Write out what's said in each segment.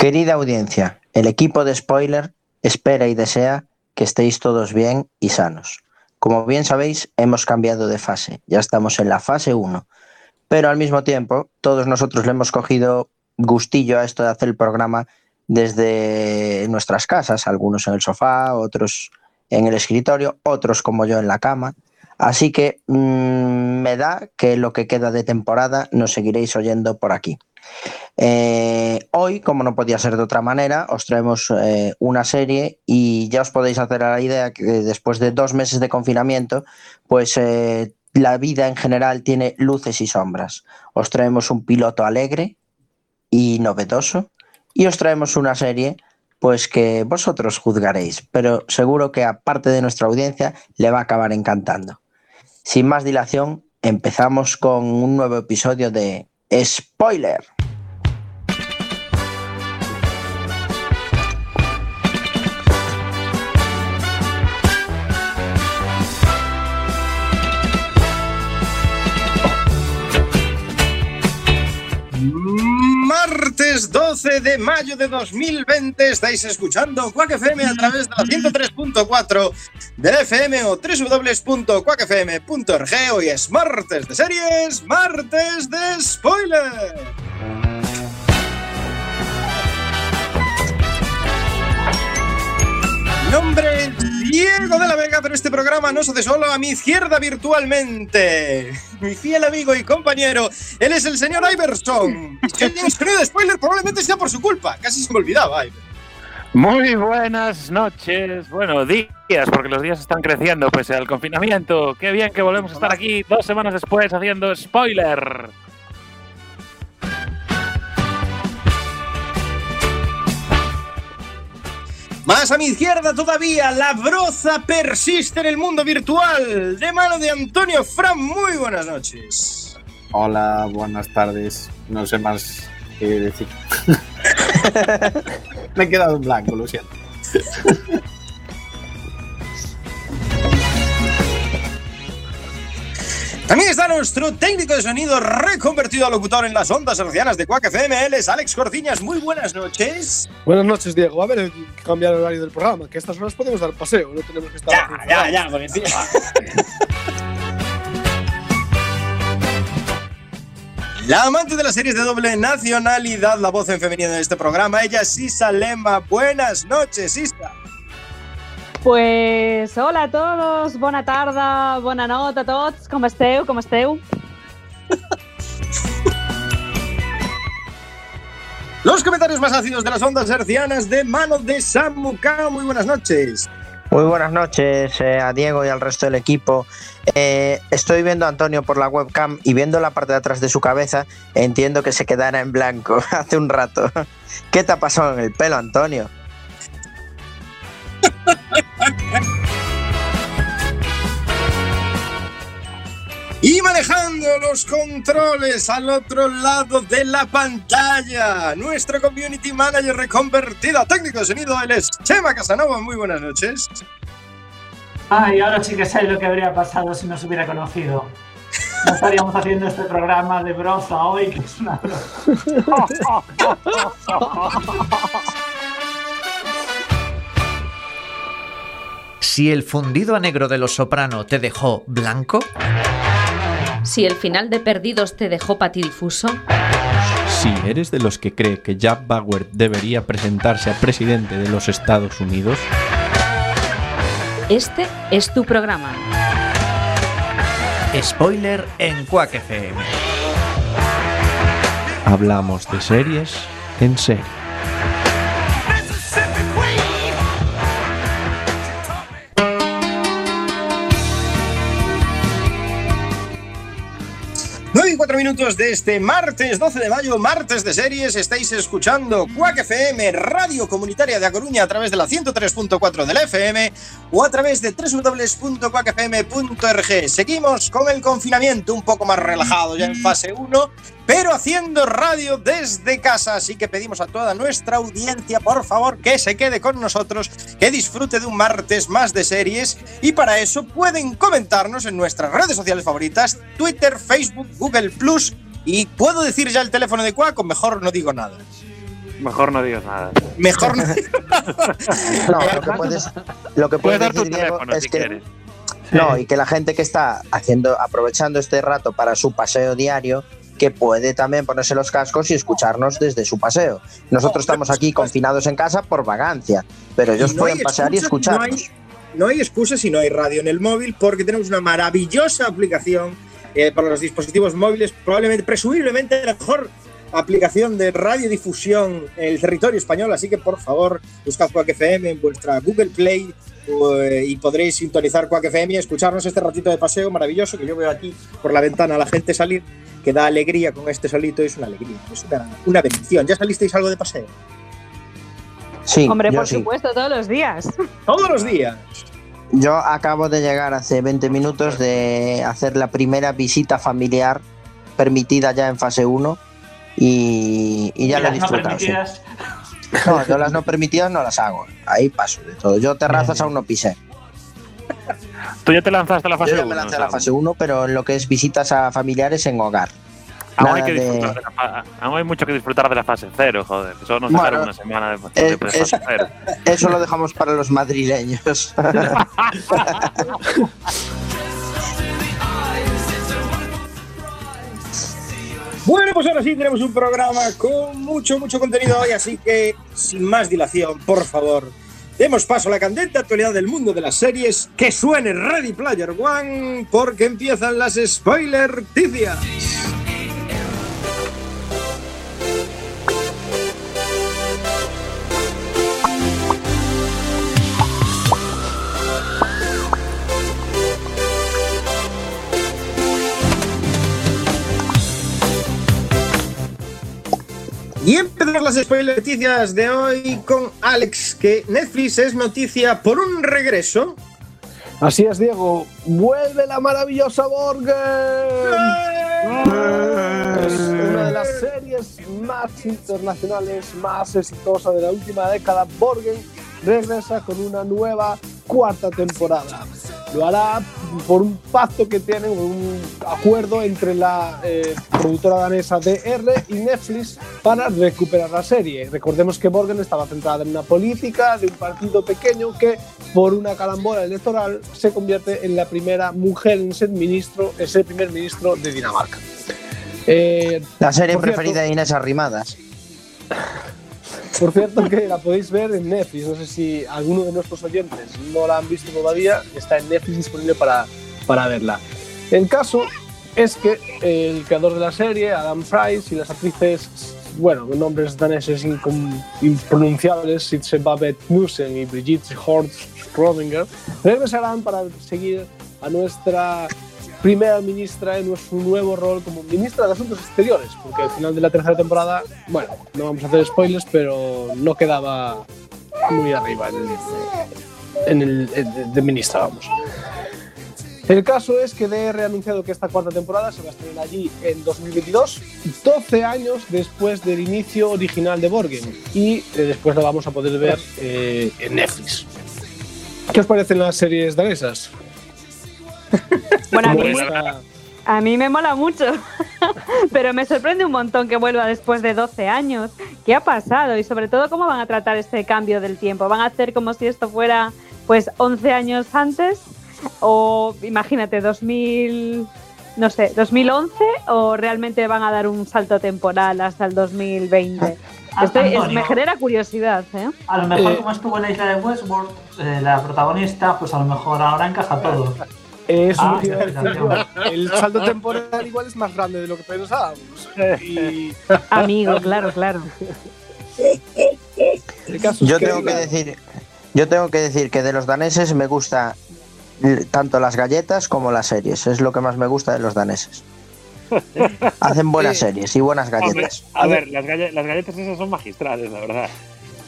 Querida audiencia, el equipo de Spoiler espera y desea que estéis todos bien y sanos. Como bien sabéis, hemos cambiado de fase, ya estamos en la fase 1, pero al mismo tiempo todos nosotros le hemos cogido gustillo a esto de hacer el programa desde nuestras casas, algunos en el sofá, otros en el escritorio, otros como yo en la cama. Así que mmm, me da que lo que queda de temporada nos seguiréis oyendo por aquí. Eh, hoy, como no podía ser de otra manera, os traemos eh, una serie y ya os podéis hacer a la idea que después de dos meses de confinamiento, pues eh, la vida en general tiene luces y sombras. Os traemos un piloto alegre y novedoso y os traemos una serie pues que vosotros juzgaréis, pero seguro que a parte de nuestra audiencia le va a acabar encantando. Sin más dilación, empezamos con un nuevo episodio de Spoiler. Martes 12 de mayo de 2020 estáis escuchando Quack FM a través de la 103.4 de FM o www.quackfm.org. Hoy es martes de series, martes de spoiler. Nombre Diego de la Vega, pero este programa no se hace solo a mi izquierda virtualmente. Mi fiel amigo y compañero, él es el señor Iverson. Si alguien es de spoiler, probablemente sea por su culpa. Casi se me olvidaba, Iver. Muy buenas noches, bueno, días, porque los días están creciendo pese al confinamiento. Qué bien que volvemos a estar aquí dos semanas después haciendo spoiler. Más a mi izquierda todavía, la broza persiste en el mundo virtual. De mano de Antonio Fran, muy buenas noches. Hola, buenas tardes. No sé más qué decir. Me he quedado en blanco, lo siento. También está nuestro técnico de sonido reconvertido a locutor en las ondas hercianas de Quack FM. Él es Alex Cortiñas. Muy buenas noches. Buenas noches, Diego. A ver, hay que cambiar el horario del programa, que a estas horas podemos dar paseo, no tenemos que estar. Ya, ya, ya, porque sí. La amante de las series de doble nacionalidad, la voz en femenino de este programa, ella es Sisa Lema. Buenas noches, Sisa. Pues hola a todos, bona tarda, bona nota a tots, com esteu, com esteu? Los comentarios más ácidos de las ondas hercianas de mano de Samuka. Muy buenas noches. Muy buenas noches eh, a Diego y al resto del equipo. Eh, estoy viendo a Antonio por la webcam y viendo la parte de atrás de su cabeza, entiendo que se quedara en blanco hace un rato. ¿Qué te ha pasado en el pelo, Antonio? Y manejando los controles al otro lado de la pantalla, nuestro community manager reconvertido a técnico de sonido, él es Chema Casanova. Muy buenas noches. Ay, ahora sí que sé lo que habría pasado si nos hubiera conocido. No estaríamos haciendo este programa de broza hoy, que es una broza. Si el fundido a negro de los soprano te dejó blanco, Si el final de Perdidos te dejó patidifuso, Si eres de los que cree que Jack Bauer debería presentarse a presidente de los Estados Unidos, este es tu programa. spoiler en Quack FM. hablamos de series en serie. Nueve y cuatro minutos de este martes 12 de mayo, martes de series. Estáis escuchando Quack FM, radio comunitaria de A Coruña, a través de la 103.4 del FM o a través de www.quackfm.org. Seguimos con el confinamiento un poco más relajado ya en fase 1, pero haciendo radio desde casa. Así que pedimos a toda nuestra audiencia, por favor, que se quede con nosotros, que disfrute de un martes más de series. Y para eso pueden comentarnos en nuestras redes sociales favoritas: Twitter, Facebook, Google Plus. Y puedo decir ya el teléfono de Quack, o mejor no digo nada. Mejor no digas nada. Mejor no. No, lo que puedes, lo que Puedes puedes dar tu decir, Diego, teléfono es si que quieres. no, y que la gente que está haciendo, aprovechando este rato para su paseo diario, que puede también ponerse los cascos y escucharnos desde su paseo. Nosotros estamos aquí confinados en casa por vagancia, pero ellos no pueden pasear y excusas, no hay- escucharnos. No hay excusas si no hay radio en el móvil porque tenemos una maravillosa aplicación eh, para los dispositivos móviles, probablemente, presumiblemente la mejor aplicación de radiodifusión en el territorio español, así que por favor buscad Quack FM en vuestra Google Play eh, y podréis sintonizar Quack FM y escucharnos este ratito de paseo maravilloso que yo veo aquí por la ventana a la gente salir, que da alegría con este solito, es una alegría, es una, una bendición. ¿Ya salisteis algo de paseo? Sí, Hombre, yo por sí. supuesto, todos los días. Todos los días. Yo acabo de llegar hace 20 minutos de hacer la primera visita familiar permitida ya en fase 1 y, y ya Y lo he no disfrutado. sí. permitidas. No, yo las no permitidas no las hago. Ahí paso de todo. Yo terrazas aún no pisé. Tú ya te lanzaste a la fase Yo ya 1. me lancé a la fase 1, pero en lo que es visitas a familiares en hogar. Aún hay, que de- de la aún hay mucho que disfrutar de la fase 0, joder. Solo nos Bueno, una semana de, eh, de fase es- 0. Eso lo dejamos para los madrileños. Bueno, pues ahora sí tenemos un programa con mucho, mucho contenido hoy, así que sin más dilación, por favor, demos paso a la candente actualidad del mundo de las series. Que suene Ready Player One, porque empiezan las spoiler ticias. Y empezamos las spoiler noticias de hoy con Alex, que Netflix es noticia por un regreso. Así es, Diego. ¡Vuelve la maravillosa Borgen! Una de las series más internacionales, más exitosas de la última década. Borgen regresa con una nueva cuarta temporada. Lo hará por un pacto que tienen, un acuerdo entre la eh, productora danesa DR y Netflix para recuperar la serie. Recordemos que Borgen estaba centrada en una política de un partido pequeño que, por una calambola electoral, se convierte en la primera mujer en ser ministro, en ser primer ministro de Dinamarca. Eh, La serie cierto- preferida de Inés Arrimadas. Por cierto, que la podéis ver en Netflix. No sé si alguno de nuestros oyentes no la han visto todavía. Está en Netflix disponible para, para verla. El caso es que el creador de la serie, Adam Price, y las actrices, bueno, nombres daneses impronunciables, Sitze Babette Knudsen y Brigitte Hort Schrödinger, regresarán para seguir a nuestra primera ministra en su nuevo rol como ministra de Asuntos Exteriores, porque al final de la tercera temporada, bueno, no vamos a hacer spoilers, pero no quedaba muy arriba en el, en el- de ministra, vamos. El caso es que DR ha anunciado que esta cuarta temporada se va a estrenar allí en 2022, 12 años después del inicio original de Borgen, y eh, después la vamos a poder ver eh, en Netflix. ¿Qué os parecen las series danesas? Bueno, a ¿Cómo mí, a mí me mola mucho, pero me sorprende un montón que vuelva después de 12 años. ¿Qué ha pasado? Y sobre todo, ¿cómo van a tratar este cambio del tiempo? ¿Van a hacer como si esto fuera pues 11 años antes? O imagínate, 2000, no sé, 2011 o realmente van a dar un salto temporal hasta el 2020? Ah, Estoy- es- Antonio. me genera curiosidad, ¿eh? A lo mejor, Eh, como estuvo en la isla de Westworld, eh, la protagonista, pues a lo mejor ahora encaja todo. Eso Ah, lo que iba a sí, decir claro. yo. El salto temporal igual es más grande de lo que pensábamos. Y Amigo, claro, claro. es Yo tengo que decir, yo tengo que decir que de los daneses me gusta tanto las galletas como las series. Es lo que más me gusta de los daneses. Hacen buenas series y buenas Hombre, galletas. a ver, las galletas esas son magistrales, la verdad.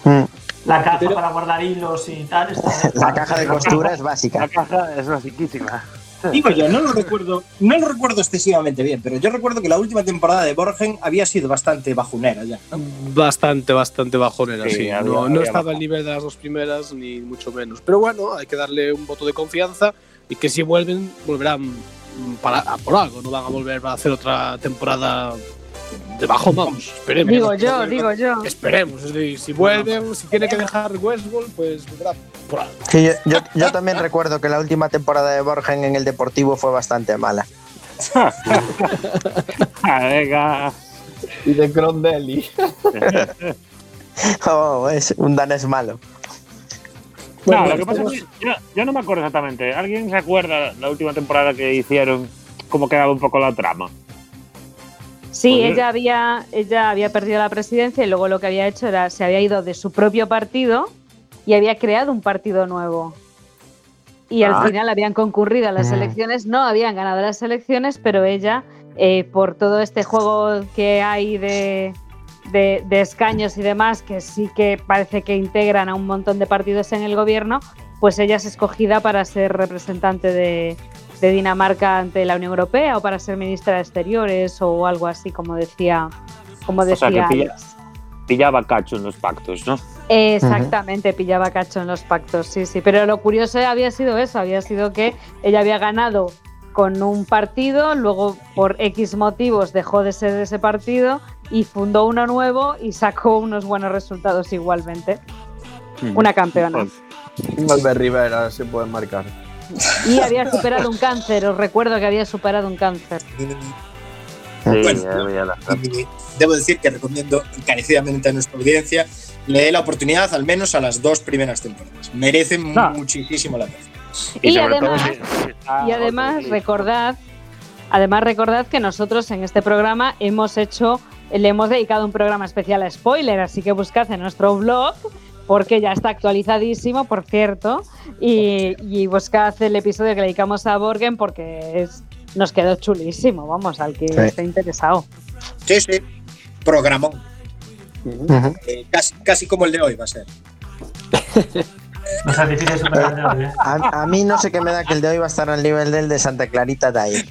Mm. La caja Pero- para guardar hilos y tal. está- La caja de costura es La básica. caja es basiquísima. Digo yo, no lo recuerdo, no lo recuerdo excesivamente bien, pero yo recuerdo que la última temporada de Borgen había sido bastante bajunera ya. ¿no? Bastante, bastante bajonera, Sí, sí. había- no no estaba bajado. al nivel de las dos primeras, ni mucho menos. Pero bueno, hay que darle un voto de confianza y que si vuelven, volverán para, a por algo. No van a volver a hacer otra temporada debajo vamos. Esperemos. Digo yo, digo yo. Esperemos. Es decir, si vuelven, si tiene que dejar Westworld, pues vendrá por algo. Sí, yo, yo- yo también recuerdo que la última temporada de Borgen en el Deportivo fue bastante mala. Venga. Y de Crondelli. Oh, es un danés malo. No, Bueno, lo que pasa es que yo, yo no me acuerdo exactamente. ¿Alguien se acuerda la última temporada que hicieron? ¿Cómo quedaba un poco la trama? Sí, ella había, ella había perdido la presidencia y luego lo que había hecho era se había ido de su propio partido y había creado un partido nuevo. Y Ah. al final habían concurrido a las Mm. elecciones, no habían ganado las elecciones, pero ella, eh, por todo este juego que hay de, de- de escaños y demás, que sí que parece que integran a un montón de partidos en el gobierno, pues ella es escogida para ser representante de, de Dinamarca ante la Unión Europea o para ser ministra de Exteriores o algo así, como decía, como sea, que decía pilla-. Pillaba cacho en los pactos, ¿no? Exactamente, pillaba cacho en los pactos, sí, sí. Pero lo curioso había sido eso, había sido que ella había ganado con un partido, luego por X motivos dejó de ser de ese partido y fundó uno nuevo y sacó unos buenos resultados igualmente. Una campeona. Albert Rivera se puede marcar. Y había superado un cáncer, os recuerdo que había superado un cáncer. Sí, Bueno. ya, ya la- Y debo decir que recomiendo encarecidamente a nuestra audiencia le dé la oportunidad al menos a las dos primeras temporadas. Merecen No. muchísimo la pena. Y sobre todo además- Y además recordad, además recordad que nosotros en este programa hemos hecho, le hemos dedicado un programa especial a spoiler, así que buscad en nuestro blog porque ya está actualizadísimo, por cierto, y, y buscad el episodio que le dedicamos a Borgen porque es, nos quedó chulísimo, vamos, al que Sí. esté interesado. Sí, sí. Programón. Eh, casi, casi como el de hoy va a ser. No de ¿eh? A, a mí no sé qué me da que el de hoy va a estar al nivel del de Santa Clarita Day.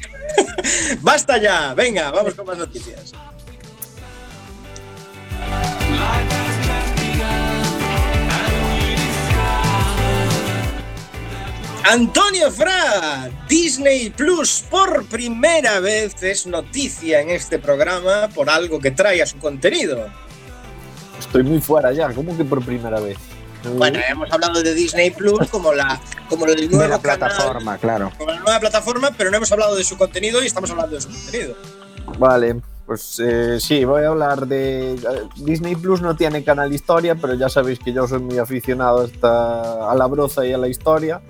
¡Basta ya! Venga, vamos con más noticias. Antonio Fra, Disney Plus por primera vez es noticia en este programa por algo que trae a su contenido. Estoy muy fuera ya, ¿cómo que por primera vez? Bueno, hemos hablado de Disney Plus como la como el nuevo De la canal, plataforma, claro. como la nueva plataforma, pero no hemos hablado de su contenido y estamos hablando de su contenido. Vale, pues eh, sí, voy a hablar de... eh, Disney Plus no tiene canal historia, pero ya sabéis que yo soy muy aficionado hasta a la broza y a la historia.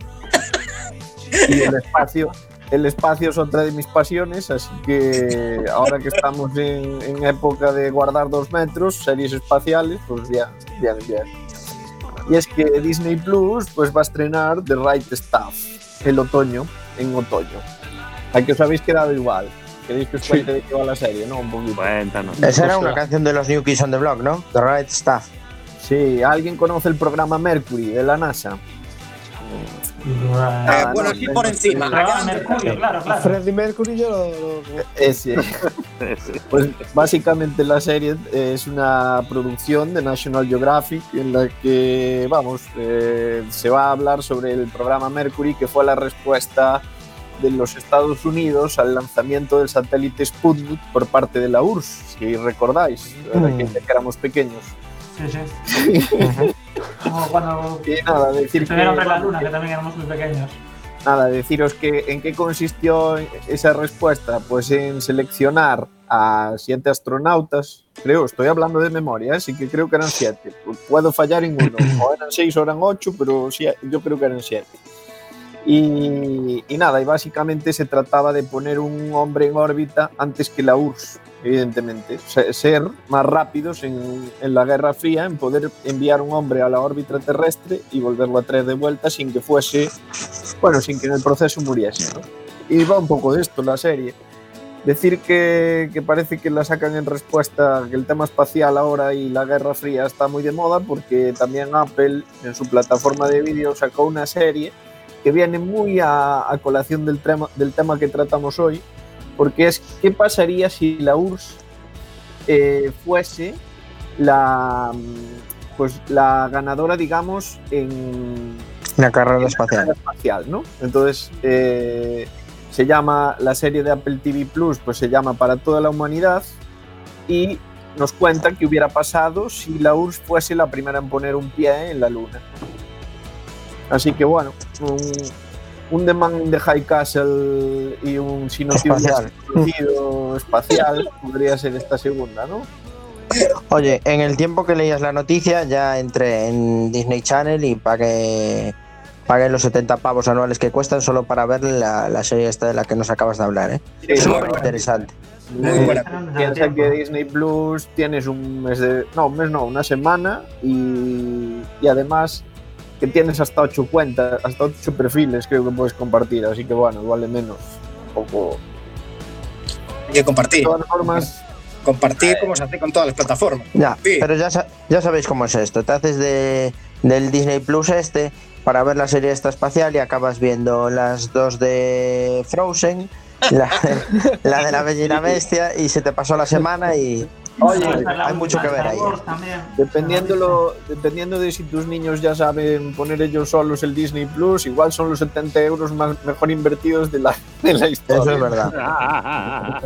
Y el espacio, el espacio es otra de mis pasiones, así que ahora que estamos en, en época de guardar dos metros, series espaciales, pues bien, bien, bien. Y es que Disney Plus pues va a estrenar The Right Stuff el otoño, en otoño. ¿A que os habéis quedado igual? ¿Queréis que os cuente de qué va la serie? No, un poquito. Cuéntanos. Esa era una canción de los New Kids on the Block, ¿no? The Right Stuff. Sí, ¿alguien conoce el programa Mercury de la NASA? Eh, bueno, no, por encima. Ah, Mercurio, claro, A claro. Freddie Mercury yo lo, lo- Ese. Pues básicamente la serie es una producción de National Geographic en la que, vamos, eh, se va a hablar sobre el programa Mercury, que fue la respuesta de los Estados Unidos al lanzamiento del satélite Sputnik por parte de la URSS, si recordáis, Mm. que éramos pequeños. Sí, sí. Como cuando Y nada, decir que, estuvieron en la luna, que también éramos muy pequeños. Nada, deciros que en qué consistió esa respuesta, pues en seleccionar a siete astronautas, creo, estoy hablando de memoria, así que creo que eran siete, puedo fallar en uno, o eran seis o eran ocho, pero sí, yo creo que eran siete. Y, y nada, y básicamente se trataba de poner un hombre en órbita antes que la URSS, evidentemente, Se- ser más rápidos en, en la Guerra Fría, en poder enviar un hombre a la órbita terrestre y volverlo a traer de vuelta sin que fuese bueno, sin que en el proceso muriese. ¿no? Y va un poco de esto la serie. Decir que, que parece que la sacan en respuesta que el tema espacial ahora y la Guerra Fría está muy de moda porque también Apple en su plataforma de vídeo sacó una serie que viene muy a, a colación del tema, del tema que tratamos hoy, porque es qué pasaría si la URSS eh, fuese la, mm, pues, la ganadora, digamos, en, La carrera espacial. espacial, ¿no? Entonces, eh, se llama, la serie de Apple TV Plus, pues se llama Para toda la humanidad. y nos cuenta qué hubiera pasado si la URSS fuese la primera en poner un pie en la Luna. Así que bueno, un, un The Man in the High Castle y un si no te hubieras Espacial. espacial podría ser esta segunda, ¿no? Oye, en el tiempo que leías la noticia ya entré en Disney Channel y pagué, pagué los 70 pavos anuales que cuestan solo para ver la, la serie esta de la que nos acabas de hablar, ¿eh? Sí, Súper bueno, interesante. Muy buena. Piensa que Disney Plus tienes un mes de. No, un mes no, una semana y, y además que tienes hasta ocho cuentas, hasta ocho perfiles creo que puedes compartir, así que bueno, vale menos. Un poco. Hay que compartir. De todas formas, Compartir como se hace con todas las plataformas. Ya, Sí. pero ya, ya sabéis cómo es esto. Te haces de, del Disney Plus este para ver la serie esta espacial y acabas viendo las dos de Frozen, la, la de la Bella y la Bestia y se te pasó la semana y Oye, hay mucho que ver ahí. ¿eh? dependiendo, lo, dependiendo de si tus niños ya saben poner ellos solos el Disney Plus, igual son los 70 euros más, mejor invertidos de la, de la historia. Eso es verdad.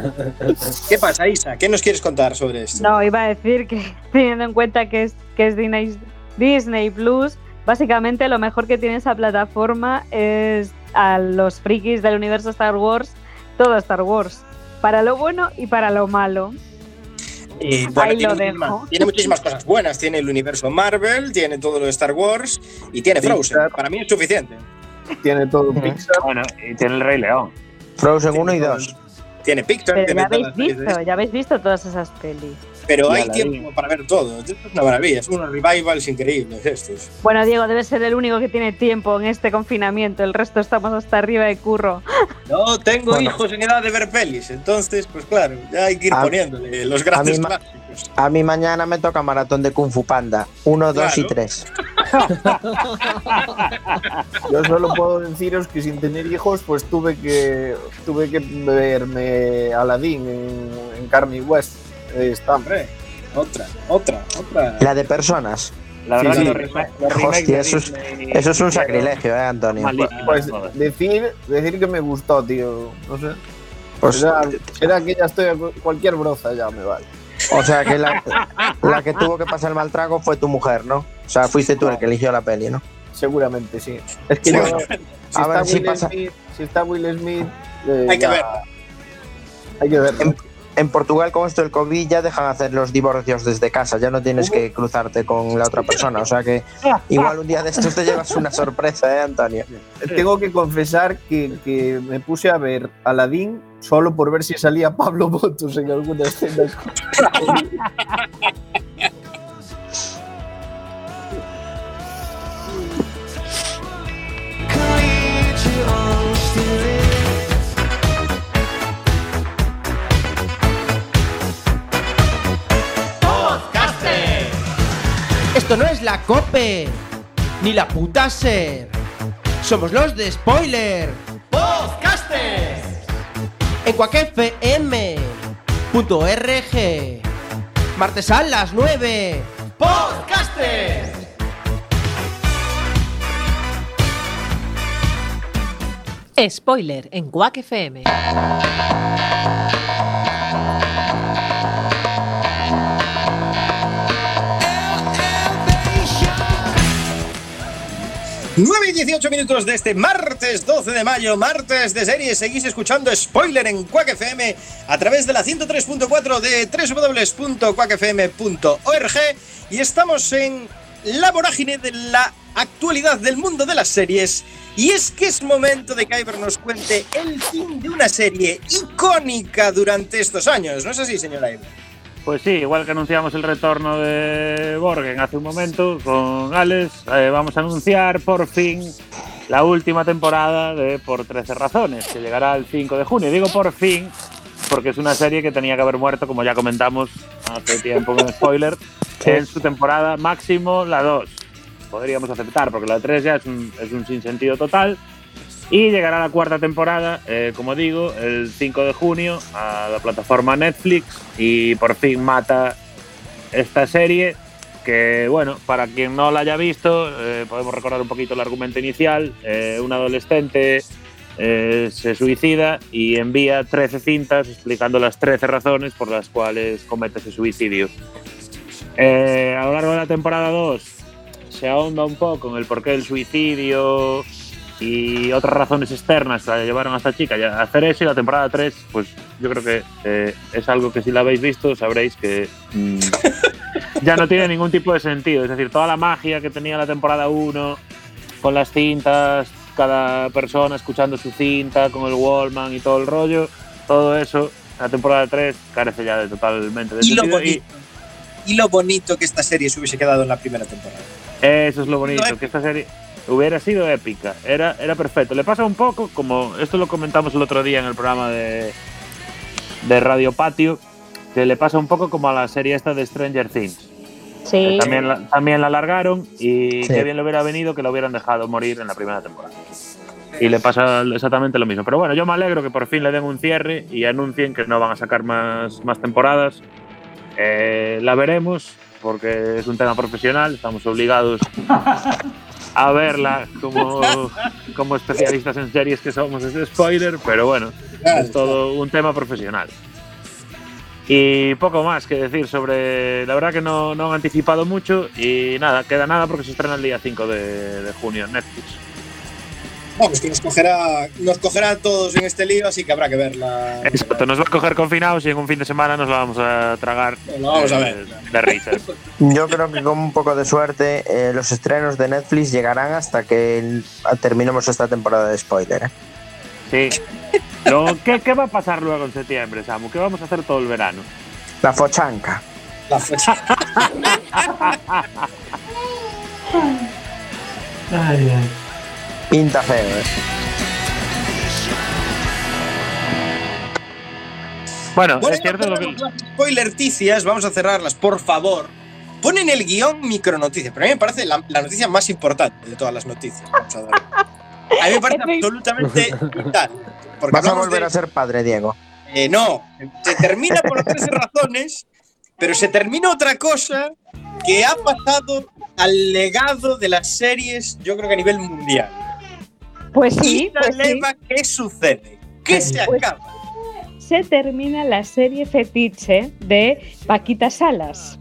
¿Qué pasa, Isa? ¿Qué nos quieres contar sobre esto? No, iba a decir que teniendo en cuenta que es, que es Disney, Disney Plus, básicamente lo mejor que tiene esa plataforma es a los frikis del universo Star Wars, todo Star Wars, para lo bueno y para lo malo. Y, bueno, Ahí tiene, lo muchísimas, dejo. tiene muchísimas cosas buenas. Tiene el universo Marvel, tiene todo lo de Star Wars y tiene Frozen. Para mí es suficiente. Tiene todo Pixar. Bueno, y tiene el Rey León. Frozen 1 y 2. Tiene Pixar, Pero tiene ya habéis visto, ya habéis visto todas esas pelis. Pero hay tiempo para ver todo. Esto es una maravilla. Es unos revivals increíbles estos. Bueno, Diego debe ser el único que tiene tiempo en este confinamiento, el resto estamos hasta arriba de curro. No tengo Bueno. hijos en edad de ver pelis. Entonces, pues claro, ya hay que ir A- poniéndole los grandes a mí ma- clásicos. A mí mañana me toca maratón de Kung Fu Panda. 1, 2 y. 3. Yo solo puedo deciros que sin tener hijos, pues tuve que tuve que verme Aladdin en, en carne y hueso. Eh, Está, Hombre, otra, otra, otra. La de personas. La verdad Sí, que sí. los, rema- los remakes Hostia, eso es, Disney eso es un sacrilegio, ¿eh, Antonio? malísimos pues decir, decir que me gustó, tío. No sé. Pues, será que ya estoy a cu- cualquier broza, ya me vale. o sea, que la, la que tuvo que pasar el mal trago fue tu mujer, ¿no? O sea, fuiste tú el que eligió la peli, ¿no? Seguramente sí. Es que Sí, yo- si, a está ver si Will pasa- Smith, si está Will Smith, eh, Hay que ya- verla. Hay que verlo. En, Portugal, con esto del COVID, ya dejan hacer los divorcios desde casa. Ya no tienes que cruzarte con la otra persona. O sea que igual un día de estos te llevas una sorpresa, ¿eh, Antonio? Tengo que confesar que, que me puse a ver Aladdin solo por ver si salía Pablo Botos en alguna escena. Esto no es la COPE, ni la puta SER. Somos los de Spoiler. Podcasters. En cuacfm.org. Martes a las 9. Podcasters. Spoiler en Quack FM. 9 y 18 minutos de este martes 12 de mayo, martes de serie. Seguís escuchando Spoiler en Quack FM a través de la 103.4 de www.quackfm.org y estamos en la vorágine de la actualidad del mundo de las series. Y es que es momento de que Iber nos cuente el fin de una serie icónica durante estos años. ¿No es así, señora Iber? Pues sí, igual que anunciamos el retorno de Borgen hace un momento con Alex, eh, vamos a anunciar por fin la última temporada de Por 13 Razones, que llegará el 5 de junio. Digo por fin porque es una serie que tenía que haber muerto, como ya comentamos hace tiempo con spoiler, en su temporada máximo la 2. Podríamos aceptar, porque la 3 ya es un, es un sinsentido total. Y llegará la cuarta temporada, eh, como digo, el 5 de junio a la plataforma Netflix y por fin mata esta serie que, bueno, para quien no la haya visto, eh, podemos recordar un poquito el argumento inicial. Eh, un adolescente se suicida y envía 13 cintas explicando las 13 razones por las cuales comete ese suicidio. A lo largo de la temporada 2 se ahonda un poco en el porqué del suicidio y otras razones externas la llevaron a esta chica a hacer eso y la temporada 3 pues yo creo que eh, es algo que si la habéis visto sabréis que mm, ya no tiene ningún tipo de sentido. Es decir, toda la magia que tenía la temporada 1 con las cintas, cada persona escuchando su cinta, con el Wallman y todo el rollo, todo eso, la temporada 3 carece ya de totalmente de Y lo, sentido. bonito, y lo bonito que esta serie se hubiese quedado en la primera temporada. Eso es lo bonito, épico. que esta serie hubiera sido épica, era, era perfecto. Le pasa un poco como, esto lo comentamos el otro día en el programa de, de Radio Patio, que le pasa un poco como a la serie esta de Stranger Things. Sí. también, la, también la alargaron y Sí. qué bien le hubiera venido que lo hubieran dejado morir en la primera temporada. Y le pasa exactamente lo mismo. Pero bueno, yo me alegro que por fin le den un cierre y anuncien que no van a sacar más, más temporadas. Eh, la veremos porque es un tema profesional, estamos obligados a verla como, como especialistas en series que somos de spoiler, pero bueno, es todo un tema profesional. Y poco más que decir sobre. La verdad que no, no han anticipado mucho y nada, queda nada porque se estrena el día 5 de, de junio en Netflix. Vamos, que nos cogerá, nos cogerá a todos en este lío, así que habrá que verla. Exacto, nos va a coger confinados y en un fin de semana nos la vamos a tragar. Lo vamos a ver. De risas. Yo creo que con un poco de suerte eh, los estrenos de Netflix llegarán hasta que el- terminemos esta temporada de spoiler. ¿eh? Sí. Lo, ¿qué, ¿Qué va a pasar luego en septiembre, Samu? ¿Qué vamos a hacer todo el verano? La fochanca. La fecha. Ay, ay. Pinta feo, ¿eh? Bueno, Bueno, es cierto lo que. las spoilerticias, vamos a cerrarlas, por favor. Ponen el guion micronoticias, pero a mí me parece la, la noticia más importante de todas las noticias. Vamos a, a mí me parece absolutamente vital. Porque Vas a volver de- a ser padre, Diego. Eh, no, se termina por 13 razones, pero se termina otra cosa que ha pasado al legado de las series, yo creo que a nivel mundial. Pues sí, pues sí. ¿qué sucede? ¿Qué se Pues- acaba? se termina la serie fetiche de Paquita Salas.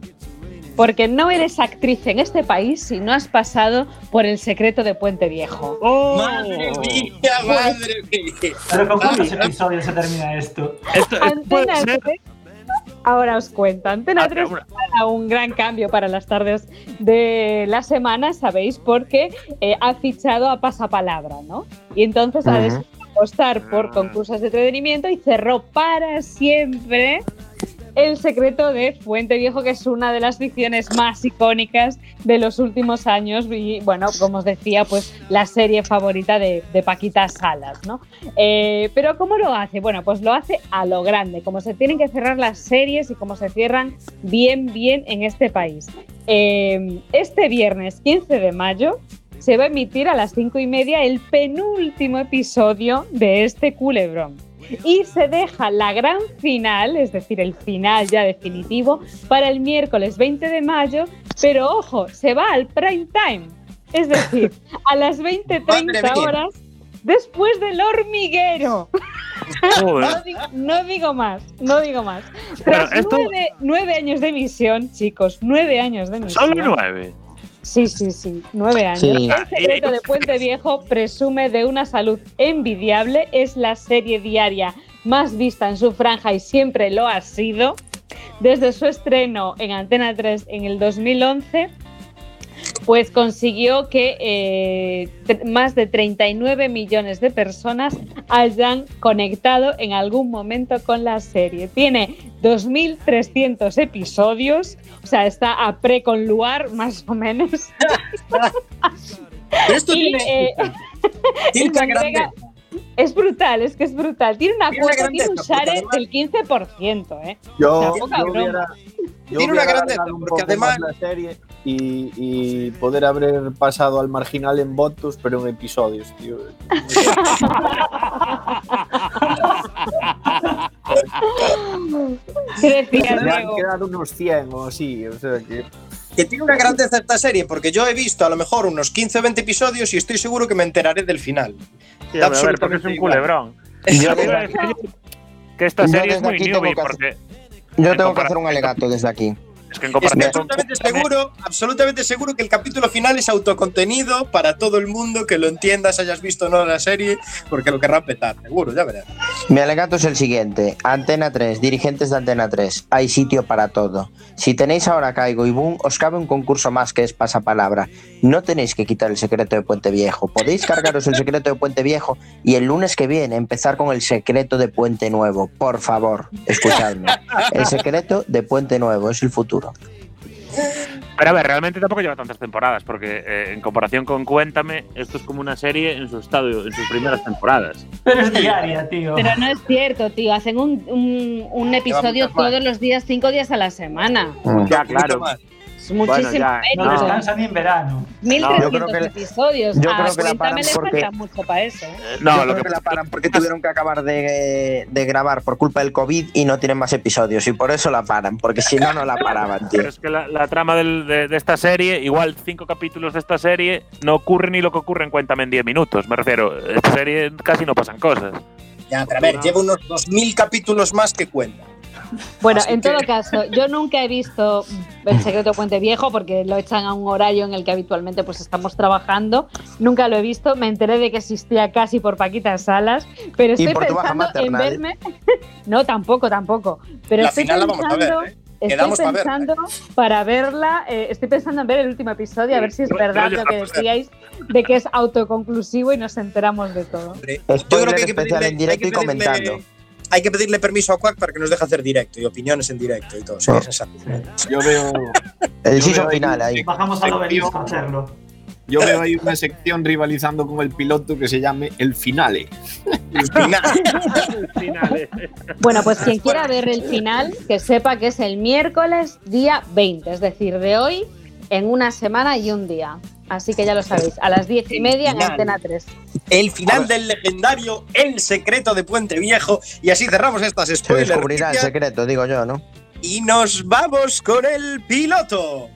Porque no eres actriz en este país si no has pasado por el secreto de Puente Viejo. ¡Oh! Madre mía, madre mía. Pero con cuántos episodios se termina esto. Esto, puede Antena ser. 3, ahora os cuento. Antena Ah, 3 pero- prepara un gran cambio para las tardes de la semana, ¿sabéis? Porque eh, ha fichado a Pasapalabra, ¿no? Y entonces ha decidido apostar por Ah. concursos de entretenimiento y cerró para siempre el secreto de Fuente Viejo, que es una de las ficciones más icónicas de los últimos años y, bueno, como os decía, pues la serie favorita de, Paquita Salas, ¿no? Eh, pero ¿cómo lo hace? Bueno, pues lo hace a lo grande, como se tienen que cerrar las series y como se cierran bien, bien en este país. Eh, este viernes 15 de mayo se va a emitir a las 5 y media el penúltimo episodio de este culebrón. Y se deja la gran final, es decir, el final ya definitivo, para el miércoles 20 de mayo, pero ojo, se va al prime time, es decir, a las Madre 20-30 mía. horas después del hormiguero. No digo, no digo más, no digo más. Tras esto- nueve, nueve años de emisión, chicos, nueve años de emisión. Solo nueve. Sí, sí, sí, nueve años. Sí. El secreto de Puente Viejo presume de una salud envidiable. Es la serie diaria más vista en su franja y siempre lo ha sido. Desde su estreno en Antena 3 en el 2011, pues consiguió que eh, tr- más de 39 millones de personas hayan conectado en algún momento con la serie. Tiene 2.300 episodios, o sea, está a pre con Luar, más o menos. Esto Y, tiene, eh. Es brutal, es que es brutal. Tiene una Tiene cuota, tiene un share del 15%, ¿eh? Yo, O sea, poca yo broma. hubiera, yo Tiene una grandeza, porque además- más la serie y, y poder haber pasado al marginal en votos, pero en episodios, tío. ¿Qué decías, Me han quedado unos 100 o así, o sea que... Que tiene una grandeza esta serie, porque yo he visto a lo mejor unos 15 o 20 episodios y estoy seguro que me enteraré del final. Sí, a ver, porque es un culebrón. Yo, Iba a decir que esta serie es desde muy aquí tengo newbie que porque yo tengo que hacer un alegato desde aquí. Es que en Estoy comparación con absolutamente seguro, absolutamente seguro que el capítulo final es autocontenido para todo el mundo que lo entiendas, hayas visto o no la serie, porque lo querrán petar, seguro, ya verás. Mi alegato es el siguiente. Antena 3, dirigentes de Antena 3, hay sitio para todo. Si tenéis ahora Caigo y Boom, os cabe un concurso más que es pasapalabra. No tenéis que quitar el secreto de Puente Viejo. Podéis cargaros el secreto de Puente Viejo y el lunes que viene empezar con el secreto de Puente Nuevo. Por favor, escuchadme. El secreto de Puente Nuevo es el futuro. Pero a ver, realmente tampoco lleva tantas temporadas, porque eh, en comparación con Cuéntame, esto es como una serie en su estado, en sus primeras temporadas. Pero es diaria, tío. Pero no es cierto, tío. Hacen un, un, un episodio todos los días, cinco días a la semana. Mm. Ya, claro. Muchísimo ya, No No. mérito. descansa ni en verano. 1300 Yo creo que- episodios. yo creo que la paran porque- falta mucho para eso. ¿eh? No, Yo lo creo que que la paran porque tuvieron que acabar de, de grabar por culpa del COVID y no tienen más episodios y por eso la paran, porque si no, no la paraban, tío. Pero es que la, la trama del- de, de esta serie, igual cinco capítulos de esta serie, no ocurre ni lo que ocurre en Cuéntame en 10 minutos. Me refiero, esta serie casi no pasan cosas. Ya, pero a ver, lleva unos 2.000 capítulos más que cuenta. Bueno, Así en que- todo caso, yo nunca he visto El secreto de Puente Viejo porque lo echan a un horario en el que habitualmente pues estamos trabajando. Nunca lo he visto. Me enteré de que existía casi por Paquita Salas, pero estoy pensando en verme. no, tampoco, tampoco. Pero La estoy final la vamos a ver, pensando. ¿eh? Estoy para verla, pensando para verla, eh, estoy pensando en ver el último episodio, a ver si es verdad lo que Potter. decíais de que es autoconclusivo y nos enteramos de todo. Spoiler especial en directo hay y que pedirle- comentando. Hay que pedirle permiso a Quack para que nos deje hacer directo y opiniones en directo y todo. sería sensacional. Yo veo, El Yo final ahí. Bajamos al obelisco a hacerlo. yo veo ahí una sección rivalizando con el piloto que se llame El Finale. El final. Finales. Bueno, pues quien quiera ver el final, que sepa que es el miércoles día 20, es decir, de hoy en una semana y un día. Así que ya lo sabéis, a las diez y media en Antena 3. El final del legendario El secreto de Puente Viejo. Y así cerramos estas spoilers. Se descubrirá el secreto, digo yo, ¿no? Y nos vamos con el piloto.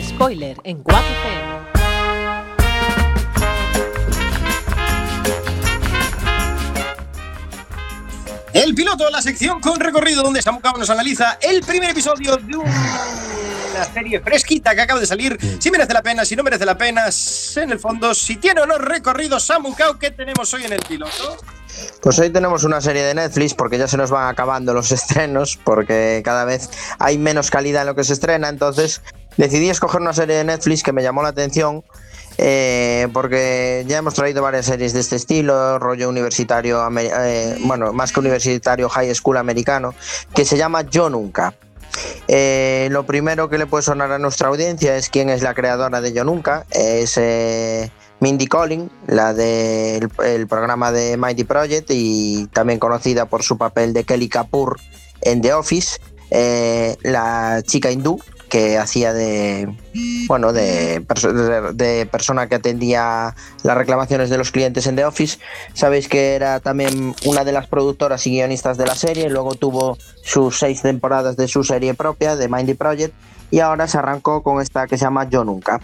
Spoiler en 4 El piloto, la sección con recorrido donde Samucao nos analiza el primer episodio de una serie fresquita que acaba de salir. Si merece la pena, si no merece la pena, en el fondo, si tiene o no recorrido Samucao, ¿qué tenemos hoy en el piloto? Pues hoy tenemos una serie de Netflix porque ya se nos van acabando los estrenos, porque cada vez hay menos calidad en lo que se estrena, entonces decidí escoger una serie de Netflix que me llamó la atención. Eh, porque ya hemos traído varias series de este estilo, rollo universitario, eh, bueno, más que universitario, high school americano, que se llama Yo Nunca. Eh, lo primero que le puede sonar a nuestra audiencia es quién es la creadora de Yo Nunca. Es Mindy Collin, la del el programa de Mighty Project y también conocida por su papel de Kelly Kapoor en The Office. La chica hindú que hacía de bueno de, de- persona que atendía las reclamaciones de los clientes en The Office. Sabéis que era también una de las productoras y guionistas de la serie luego tuvo sus seis temporadas de su serie propia de Mindy Project y ahora se arrancó con esta que se llama Yo Nunca.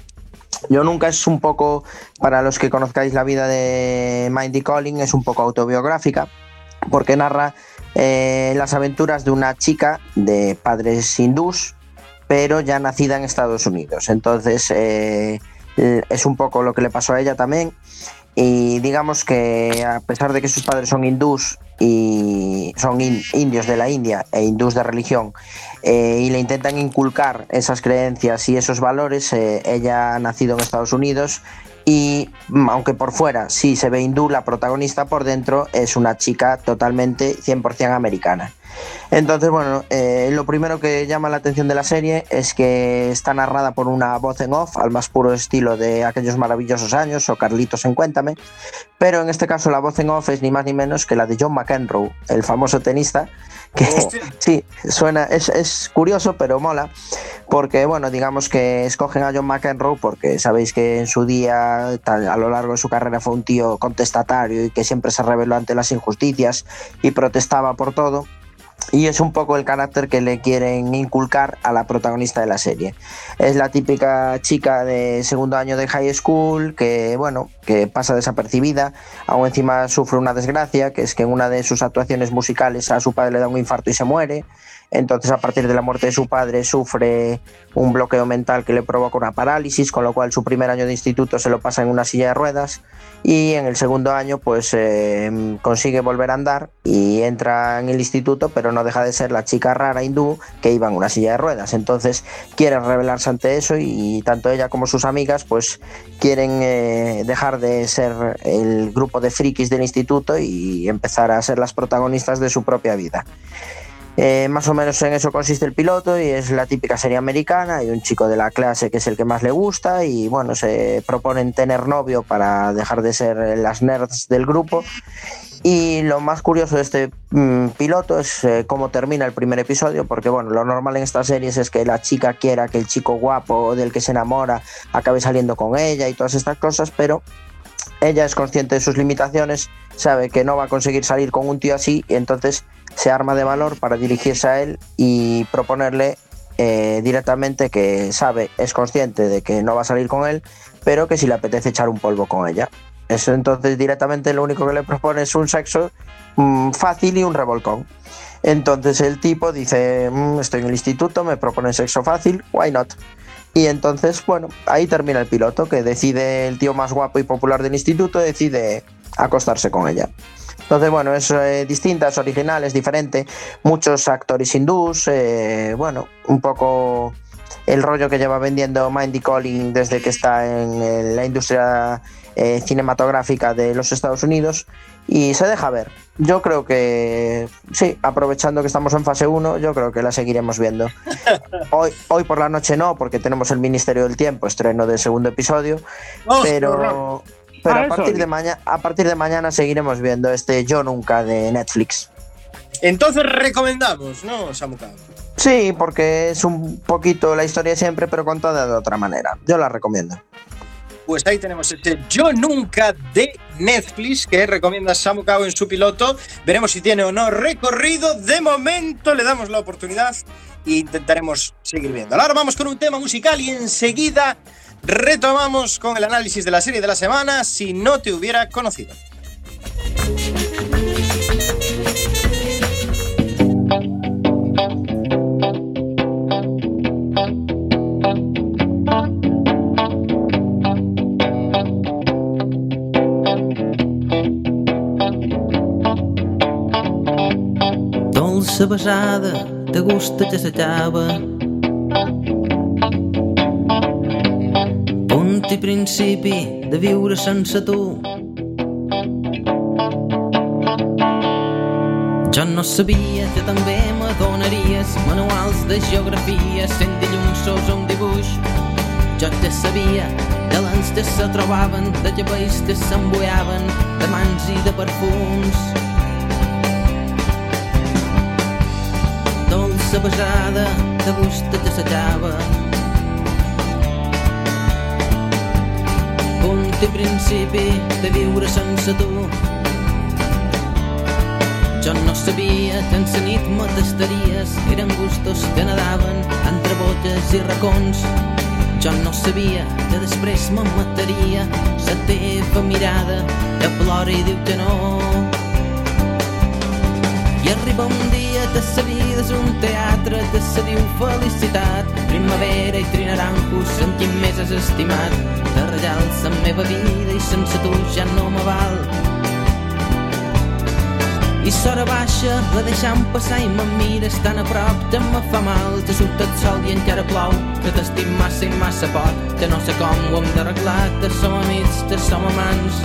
Yo nunca es un poco, para los que conozcáis la vida de Mindy Collin, es un poco autobiográfica, porque narra eh, las aventuras de una chica de padres hindús, pero ya nacida en Estados Unidos. Entonces, eh, es un poco lo que le pasó a ella también. Y digamos que a pesar de que sus padres son hindús y son in- indios de la India e hindús de religión, eh, y le intentan inculcar esas creencias y esos valores. eh, ella ha nacido en Estados Unidos y mm, aunque por fuera sí se ve hindú, la protagonista por dentro es una chica totalmente 100% americana. Entonces, bueno, eh, lo primero que llama la atención de la serie es que está narrada por una voz en off, al más puro estilo de aquellos maravillosos años o Carlitos en Cuéntame, pero en este caso la voz en off es ni más ni menos que la de John McEnroe, el famoso tenista, que Hostia. sí, suena, es, es curioso, pero mola, porque bueno, digamos que escogen a John McEnroe porque sabéis que en su día, a lo largo de su carrera fue un tío contestatario y que siempre se rebeló ante las injusticias y protestaba por todo. Y es un poco el carácter que le quieren inculcar a la protagonista de la serie. Es la típica chica de segundo año de high school que, bueno, que pasa desapercibida, aún encima sufre una desgracia, que es que en una de sus actuaciones musicales a su padre le da un infarto y se muere. Entonces, a partir de la muerte de su padre, sufre un bloqueo mental que le provoca una parálisis, con lo cual su primer año de instituto se lo pasa en una silla de ruedas y en el segundo año pues eh, consigue volver a andar y entra en el instituto, pero no deja de ser la chica rara hindú que iba en una silla de ruedas. Entonces quiere rebelarse ante eso y tanto ella como sus amigas pues quieren eh, dejar de ser el grupo de frikis del instituto y empezar a ser las protagonistas de su propia vida. Eh, más o menos en eso consiste el piloto y es la típica serie americana. Hay un chico de la clase que es el que más le gusta y bueno, se proponen tener novio para dejar de ser las nerds del grupo. Y lo más curioso de este mm, piloto es eh, cómo termina el primer episodio, porque bueno, lo normal en estas series es que la chica quiera que el chico guapo del que se enamora acabe saliendo con ella y todas estas cosas, pero ella es consciente de sus limitaciones, sabe que no va a conseguir salir con un tío así y entonces se arma de valor para dirigirse a él y proponerle eh, directamente que sabe, es consciente de que no va a salir con él, pero que si le apetece echar un polvo con ella. Eso entonces directamente lo único que le propone es un sexo mm, fácil y un revolcón. Entonces el tipo dice, "Mm, estoy en el instituto, me propone sexo fácil, why not? Y entonces, bueno, ahí termina el piloto, que decide el tío más guapo y popular del instituto, decide acostarse con ella. Entonces, bueno, es eh, distinta, es original, es diferente. Muchos actores hindús, eh, bueno, un poco el rollo que lleva vendiendo Mindy Calling desde que está en la industria eh, cinematográfica de los Estados Unidos y se deja ver. Yo creo que sí, aprovechando que estamos en fase 1, yo creo que la seguiremos viendo. Hoy, hoy por la noche no, porque tenemos el Ministerio del Tiempo, estreno del segundo episodio, ¡Oh, pero, a, partir de mañana, a partir de mañana seguiremos viendo este Yo Nunca de Netflix. Entonces recomendamos, ¿no, Samuka? Sí, porque es un poquito la historia siempre, pero contada de otra manera. Yo la recomiendo. Pues ahí tenemos este Yo Nunca de Netflix que recomienda Samu Kao en su piloto. Veremos si tiene o no recorrido. De momento le damos la oportunidad e intentaremos seguir viendo. Ahora vamos con un tema musical y enseguida retomamos con el análisis de la serie de la semana si no te hubiera conocido. Besada, de gust que s'acaba. Punt i principi de viure sense tu. Jo no sabia que també m'adonaries manuals de geografia sent dilluns un dibuix. Jo te sabia de lents que se trobaven, de llavells que s'embuiaven, de mans i de perfums. Dolça besada de gust que s'acaba. Punt i principi de viure sense tu. Jo no sabia que en la nit me tastaries, eren gustos que nadaven entre botges i racons. Jo no sabia que després me mataria la teva mirada que plora i diu que no. I arriba un dia que sa vida és un teatre que se diu felicitat. Primavera i trinaranjos, en qui més has estimat. De rellals la meva vida i sense tu ja no me val. I s'hora baixa, la deixant passar i me mires tan a prop que me fa mal. Que surt el sol i encara plou, que t'estim massa i massa poc. Que no sé com ho hem d'arreglar, que som amics, que som amants.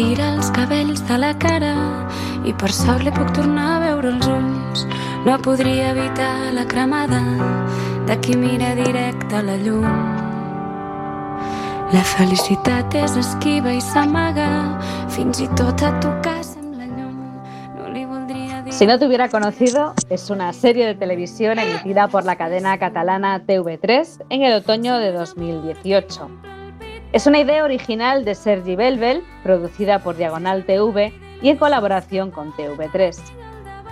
retira els cabells de la cara i per sort li puc tornar a veure els ulls. No podria evitar la cremada de qui mira directe a la llum. La felicitat és esquiva i s'amaga, fins i tot a tocar sembla lluny. No li voldria dir... Si no te hubiera conocido, es una serie de televisión emitida por la cadena catalana TV3 en el otoño de 2018. Es una idea original de Sergi Belbel, producida por Diagonal TV y en colaboración con TV3.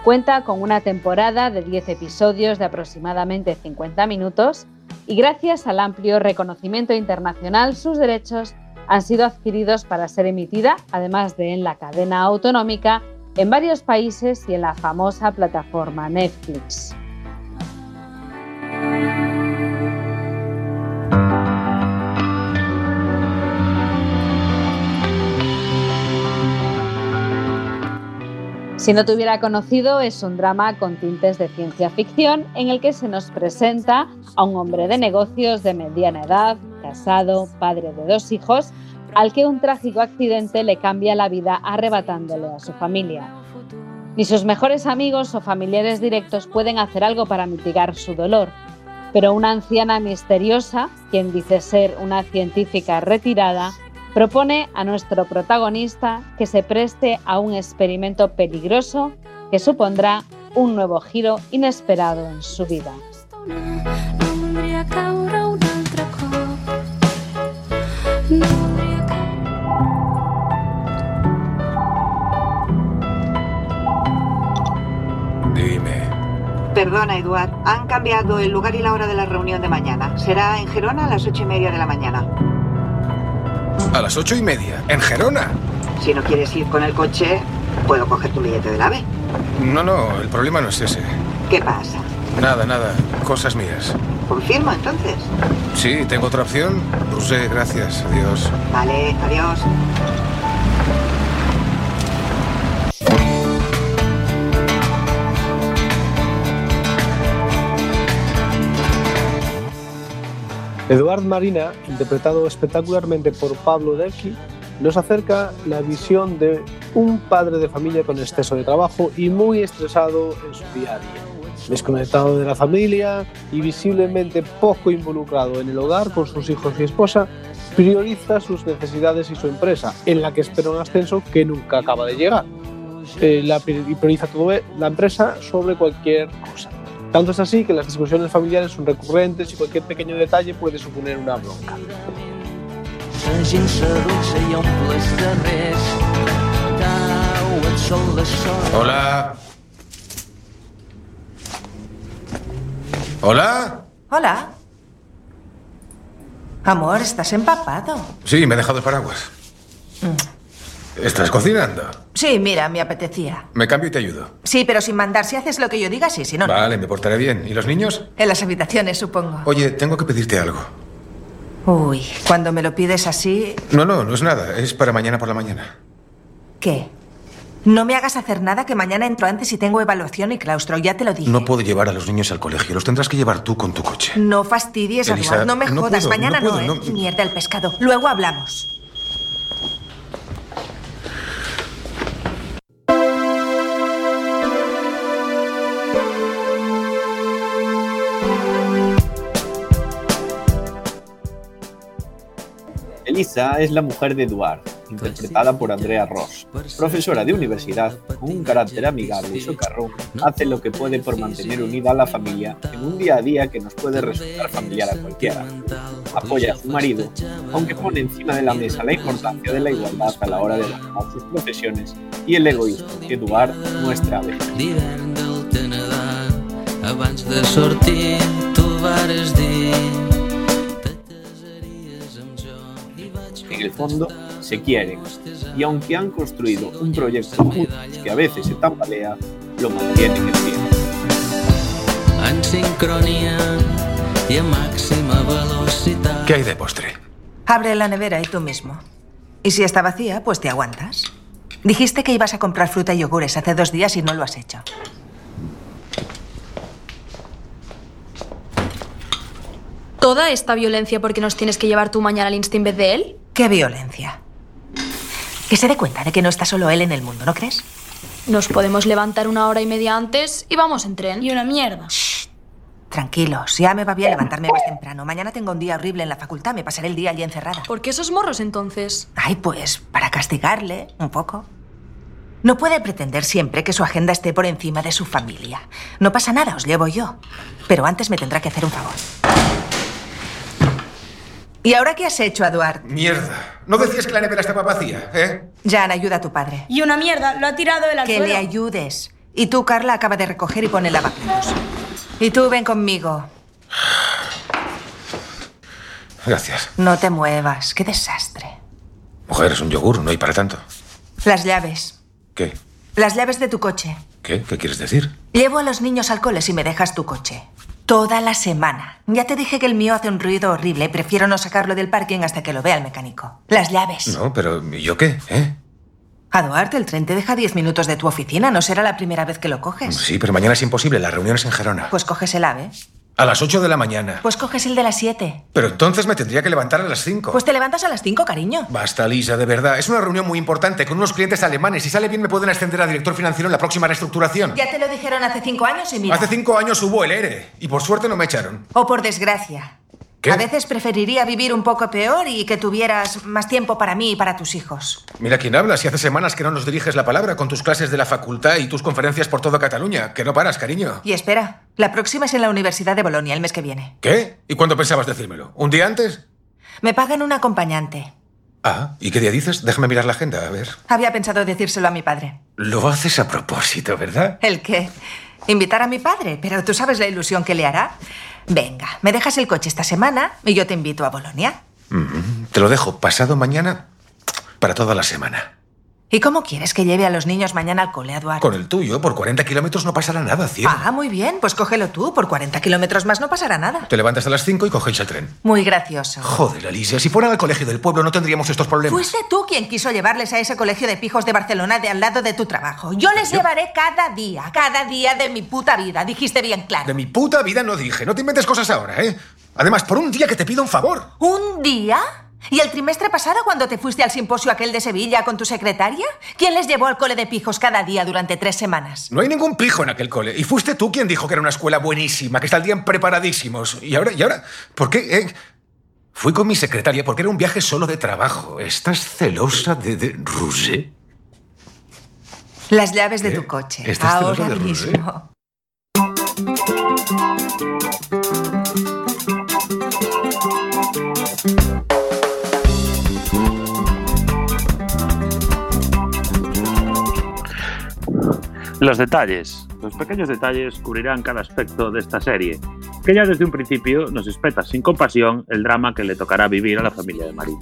Cuenta con una temporada de 10 episodios de aproximadamente 50 minutos y gracias al amplio reconocimiento internacional sus derechos han sido adquiridos para ser emitida, además de en la cadena autonómica, en varios países y en la famosa plataforma Netflix. Si no te hubiera conocido, es un drama con tintes de ciencia ficción en el que se nos presenta a un hombre de negocios de mediana edad, casado, padre de dos hijos, al que un trágico accidente le cambia la vida arrebatándole a su familia. Ni sus mejores amigos o familiares directos pueden hacer algo para mitigar su dolor, pero una anciana misteriosa, quien dice ser una científica retirada, propone a nuestro protagonista que se preste a un experimento peligroso que supondrá un nuevo giro inesperado en su vida. Dime. Perdona, Eduard. Han cambiado el lugar y la hora de la reunión de mañana. Será en Gerona a las ocho y media de la mañana. A las ocho y media. ¿En Gerona? Si no quieres ir con el coche, puedo coger tu billete del AVE. No, no, el problema no es ese. ¿Qué pasa? Nada, nada. Cosas mías. ¿Confirmo entonces? Sí, tengo otra opción. Rusé, gracias. Adiós. Vale, adiós. Eduard Marina, interpretado espectacularmente por Pablo Delki, nos acerca la visión de un padre de familia con exceso de trabajo y muy estresado en su día a día. Desconectado de la familia y visiblemente poco involucrado en el hogar con sus hijos y esposa, prioriza sus necesidades y su empresa, en la que espera un ascenso que nunca acaba de llegar. Eh, prioriza todo e- la empresa sobre cualquier cosa. Tanto es así que las discusiones familiares son recurrentes y cualquier pequeño detalle puede suponer una bronca. Hola. ¿Hola? Hola. Amor, estás empapado. Sí, me he dejado el paraguas. ¿Estás cocinando? Sí, mira, me apetecía. Me cambio y te ayudo. Sí, pero sin mandar. Si haces lo que yo diga, sí, si no, no. Vale, me portaré bien. ¿Y los niños? En las habitaciones, supongo. Oye, tengo que pedirte algo. Uy, cuando me lo pides así, No, no, no es nada. Es para mañana por la mañana. ¿qué? No me hagas hacer nada que mañana entro antes y tengo evaluación y claustro, ya te lo dije. No puedo llevar a los niños al colegio. Los tendrás que llevar tú con tu coche. No fastidies, Elisa, no me no jodas. puedo, mañana no no, ¿eh? no. Mierda el pescado. Luego hablamos. Elisa es la mujer de Eduard, interpretada por Andrea Ross. Profesora de universidad, con un carácter amigable y socarrón, hace lo que puede por mantener unida a la familia en un día a día que nos puede resultar familiar a cualquiera. Apoya a su marido, aunque pone encima de la mesa la importancia de la igualdad a la hora de manejar sus profesiones y el egoísmo que Eduard muestra a veces. De sortir, En el fondo, se quieren, y aunque han construido un proyecto juntos que a veces se tambalea, lo mantienen en pie. en a. ¿Qué hay de postre? Abre la nevera y tú mismo. Y si está vacía, pues te aguantas. Dijiste que ibas a comprar fruta y yogures hace dos días y no lo has hecho. ¿Toda esta violencia porque nos tienes que llevar tú mañana al Insta en vez de él? ¿Qué violencia? Que se dé cuenta de que no está solo él en el mundo, ¿no crees? Nos podemos levantar una hora y media antes y vamos en tren. Y una mierda. Tranquilos, ya me va bien levantarme más temprano. Mañana tengo un día horrible en la facultad, me pasaré el día allí encerrada. ¿Por qué esos morros entonces? Ay, pues para castigarle un poco. No puede pretender siempre que su agenda esté por encima de su familia. No pasa nada, os llevo yo. Pero antes me tendrá que hacer un favor. ¿Y ahora qué has hecho, Eduard? Mierda. ¿No decías que la nevera estaba vacía, eh? Jan, ayuda a tu padre. Y una mierda, lo ha tirado él al Que le ayudes. Y tú, Carla, acaba de recoger y pone el lavaplatos. Y tú, ven conmigo. Gracias. No te muevas. Qué desastre. Mujer, es un yogur, no hay para tanto. Las llaves. ¿Qué? Las llaves de tu coche. ¿Qué? ¿Qué quieres decir? Llevo a los niños al cole si me dejas tu coche. Toda la semana. Ya te dije que el mío hace un ruido horrible y prefiero no sacarlo del parking hasta que lo vea el mecánico. Las llaves. No, pero ¿y yo qué? ¿Eh? A Duarte, el tren te deja 10 minutos de tu oficina. No será la primera vez que lo coges. Sí, pero mañana es imposible, la reunión es en Gerona. Pues coges el AVE. A las 8 de la mañana. Pues coges el de las 7. Pero entonces me tendría que levantar a las 5. Pues te levantas a las 5, cariño. Basta, Lisa, de verdad. Es una reunión muy importante con unos clientes alemanes. Si sale bien, me pueden ascender a director financiero en la próxima reestructuración. Ya te lo dijeron hace 5 años y mira. Hace cinco años hubo el ERE y por suerte no me echaron. O por desgracia. ¿Qué? A veces preferiría vivir un poco peor y que tuvieras más tiempo para mí y para tus hijos. Mira quién habla, si hace semanas que no nos diriges la palabra con tus clases de la facultad y tus conferencias por toda Cataluña. Que no paras, cariño. Y espera, la próxima es en la Universidad de Bolonia el mes que viene. ¿Qué? ¿Y cuándo pensabas decírmelo? ¿Un día antes? Me pagan un acompañante. Ah, ¿y qué día dices? Déjame mirar la agenda, a ver. Había pensado decírselo a mi padre. Lo haces a propósito, ¿verdad? ¿El qué? Invitar a mi padre, pero tú sabes la ilusión que le hará. Venga, me dejas el coche esta semana y yo te invito a Bolonia. Mm, Te lo dejo pasado mañana para toda la semana. ¿Y cómo quieres que lleve a los niños mañana al cole, Eduardo? Con el tuyo, por 40 kilómetros no pasará nada, cielo. Ah, muy bien, pues cógelo tú. Por 40 kilómetros más no pasará nada. Te levantas a las 5 y cogéis el tren. Muy gracioso. Joder, Alicia, si fueran al colegio del pueblo no tendríamos estos problemas. Fuiste tú quien quiso llevarles a ese colegio de pijos de Barcelona de al lado de tu trabajo. Yo les llevaré cada día, cada día de mi puta vida. Dijiste bien claro. De mi puta vida no dije. No te inventes cosas ahora, ¿eh? Además, por un día que te pido un favor. ¿Un día? ¿Y el trimestre pasado cuando te fuiste al simposio aquel de Sevilla con tu secretaria? ¿Quién les llevó al cole de pijos cada día durante tres semanas? No hay ningún pijo en aquel cole. Y fuiste tú quien dijo que era una escuela buenísima, que estarían preparadísimos. Y ahora, y ahora, ¿por qué? eh? Fui con mi secretaria porque era un viaje solo de trabajo. ¿Estás celosa de, de Roger? Las llaves de tu coche. ¿Estás celosa Ahora de Roger? mismo. Los detalles. Los pequeños detalles cubrirán cada aspecto de esta serie, que ya desde un principio nos espeta sin compasión el drama que le tocará vivir a la familia de María.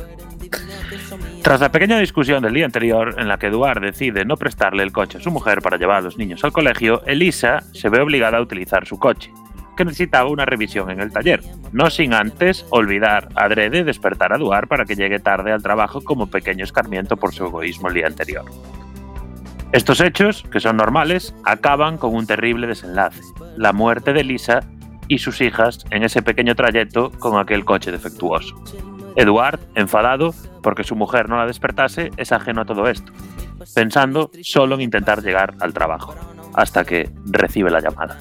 Tras la pequeña discusión del día anterior, en la que Eduard decide no prestarle el coche a su mujer para llevar a los niños al colegio, Elisa se ve obligada a utilizar su coche, que necesitaba una revisión en el taller, no sin antes olvidar adrede despertar a Eduard para que llegue tarde al trabajo como pequeño escarmiento por su egoísmo el día anterior. Estos hechos, que son normales, acaban con un terrible desenlace, la muerte de Lisa y sus hijas en ese pequeño trayecto con aquel coche defectuoso. Eduard, enfadado porque su mujer no la despertase, es ajeno a todo esto, pensando solo en intentar llegar al trabajo, hasta que recibe la llamada.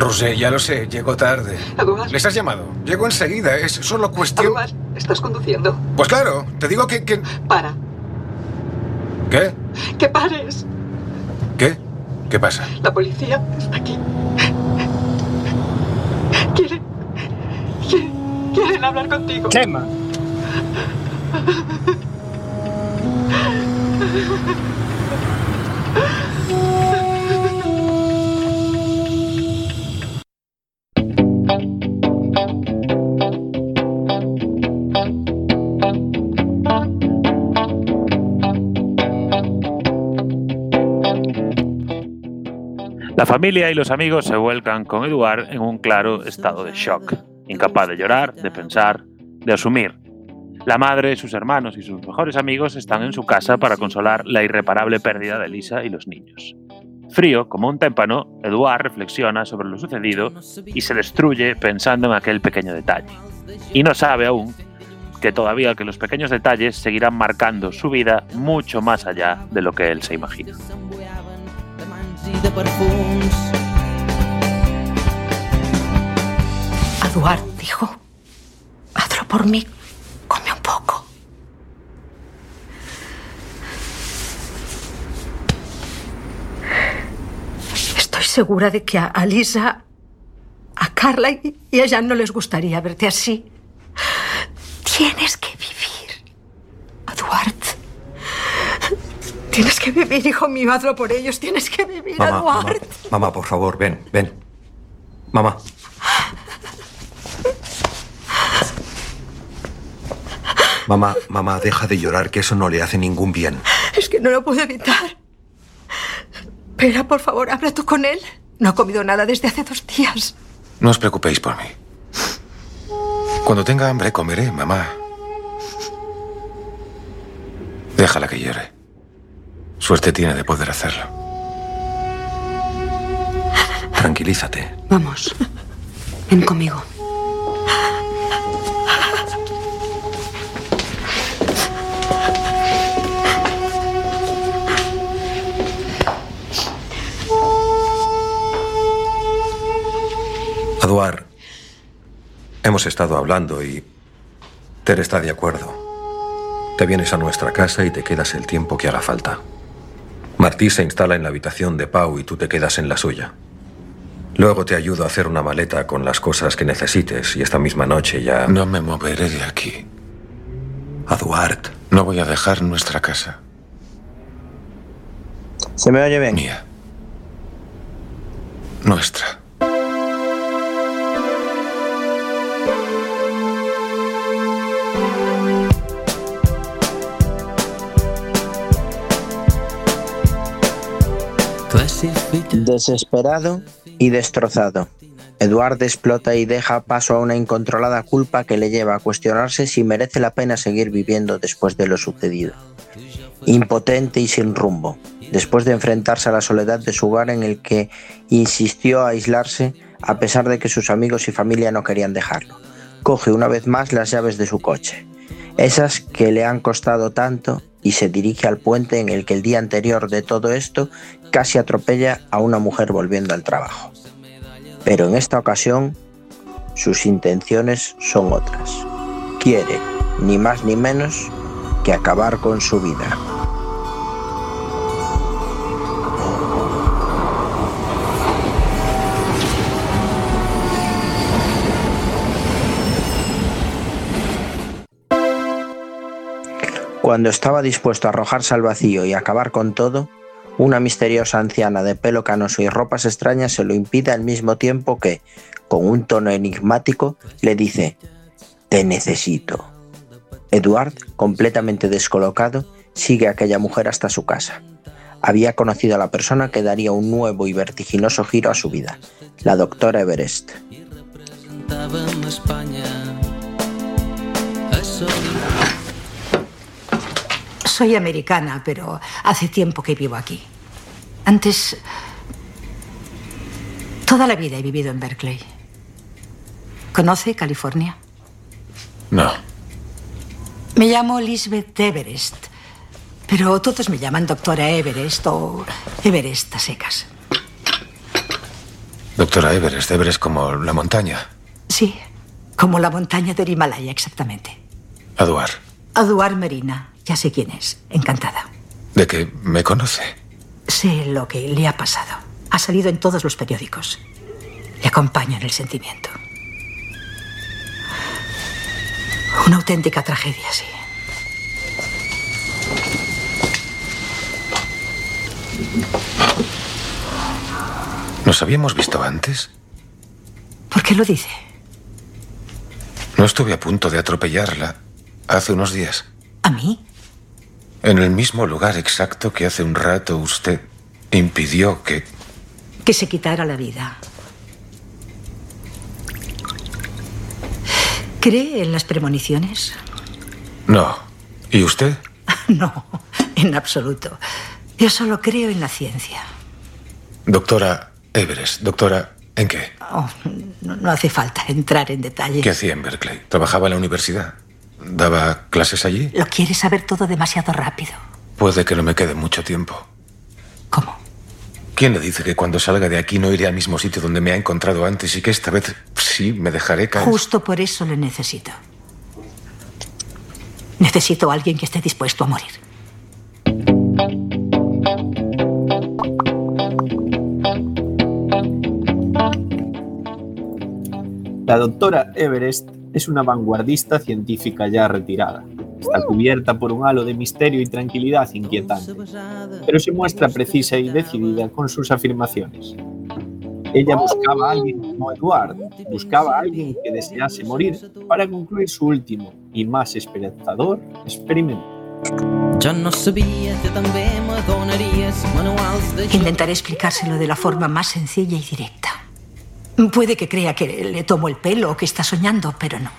Roger, ya lo sé, llego tarde. Eduard. ¿Les has llamado? Llego enseguida, es solo cuestión... Eduard, estás conduciendo. Pues claro, te digo que... que... Para. ¿Qué? Que pares. ¿Qué? ¿Qué pasa? La policía está aquí. Quieren. Quieren, quieren hablar contigo. Chema. La familia y los amigos se vuelcan con Eduard en un claro estado de shock, incapaz de llorar, de pensar, de asumir. La madre, sus hermanos y sus mejores amigos están en su casa para consolar la irreparable pérdida de Lisa y los niños. Frío como un témpano, Eduard reflexiona sobre lo sucedido y se destruye pensando en aquel pequeño detalle. Y no sabe aún que todavía que los pequeños detalles seguirán marcando su vida mucho más allá de lo que él se imagina. I dijo, hazlo por mí, come un poco. Estoy segura de que a, a Lisa, a Carla y, y a Jan no les gustaría verte así. Tienes que vivir, Eduard. Tienes que vivir, hijo mío, hazlo por ellos. Tienes que vivir, Mamá, mamá, Eduard. mamá, por favor, ven, ven. Mamá. Mamá, mamá, deja de llorar, que eso no le hace ningún bien. Es que no lo puedo evitar. Espera, por favor, habla tú con él. No ha comido nada desde hace dos días. No os preocupéis por mí. Cuando tenga hambre comeré, mamá. Déjala que llore. Suerte tiene de poder hacerlo. Tranquilízate. Vamos. Ven conmigo. Eduard, hemos estado hablando y Ter está de acuerdo. Te vienes a nuestra casa y te quedas el tiempo que haga falta. Martí se instala en la habitación de Pau y tú te quedas en la suya. Luego te ayudo a hacer una maleta con las cosas que necesites y esta misma noche ya... No me moveré de aquí. Eduard. No voy a dejar nuestra casa. ¿Se me oye bien? Mía. Nuestra. Desesperado y destrozado, Eduard explota y deja paso a una incontrolada culpa que le lleva a cuestionarse si merece la pena seguir viviendo después de lo sucedido. Impotente y sin rumbo, después de enfrentarse a la soledad de su hogar en el que insistió a aislarse a pesar de que sus amigos y familia no querían dejarlo, coge una vez más las llaves de su coche, esas que le han costado tanto y se dirige al puente en el que el día anterior de todo esto casi atropella a una mujer volviendo al trabajo. Pero en esta ocasión sus intenciones son otras. Quiere, ni más ni menos, que acabar con su vida. Cuando estaba dispuesto a arrojarse al vacío y acabar con todo, una misteriosa anciana de pelo canoso y ropas extrañas se lo impide al mismo tiempo que, con un tono enigmático, le dice, Te necesito. Eduard, completamente descolocado, sigue a aquella mujer hasta su casa. Había conocido a la persona que daría un nuevo y vertiginoso giro a su vida, la doctora Everest. Soy americana, pero hace tiempo que vivo aquí. Antes... Toda la vida he vivido en Berkeley. ¿Conoce California? No. Me llamo Lisbeth Everest, pero todos me llaman doctora Everest o Everest a secas. Doctora Everest, Everest como la montaña. Sí, como la montaña del Himalaya, exactamente. Eduard, Aduar Marina, ya sé quién es. Encantada. de que me conoce. Sé lo que le ha pasado. Ha salido en todos los periódicos. Le acompaño en el sentimiento. Una auténtica tragedia, sí. ¿Nos habíamos visto antes? ¿Por qué lo dice? No estuve a punto de atropellarla hace unos días. ¿A mí? En el mismo lugar exacto que hace un rato usted impidió que... Que se quitara la vida. ¿Cree en las premoniciones? No. ¿Y usted? No, en absoluto. Yo solo creo en la ciencia. Doctora Everest. Doctora, ¿en qué? Oh, no, no hace falta entrar en detalle. ¿Qué hacía en Berkeley? ¿Trabajaba en la universidad? ¿Daba clases allí? Lo quieres saber todo demasiado rápido. Puede que no me quede mucho tiempo. ¿Cómo? ¿Quién le dice que cuando salga de aquí no iré al mismo sitio donde me ha encontrado antes y que esta vez sí me dejaré caer? Justo por eso le necesito. Necesito a alguien que esté dispuesto a morir. La doctora Everest es una vanguardista científica ya retirada. Está cubierta por un halo de misterio y tranquilidad inquietante, pero se muestra precisa y decidida con sus afirmaciones. Ella buscaba a alguien como Eduard, buscaba a alguien que desease morir para concluir su último y más esperanzador experimento. Jo no sabia que també m'adonaries manuals de Intentaré explicárselo de la forma más sencilla y directa. Puede que crea que le tomo el pelo o que está soñando, pero no.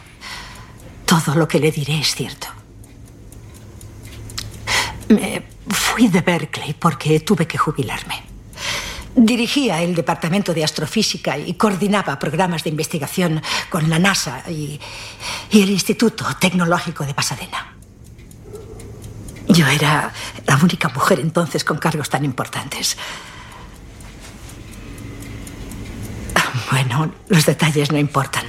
Todo lo que le diré es cierto. Me fui de Berkeley porque tuve que jubilarme. Dirigía el departamento de astrofísica y coordinaba programas de investigación con la NASA y, y el Instituto Tecnológico de Pasadena. Yo era la única mujer entonces con cargos tan importantes. Bueno, los detalles no importan.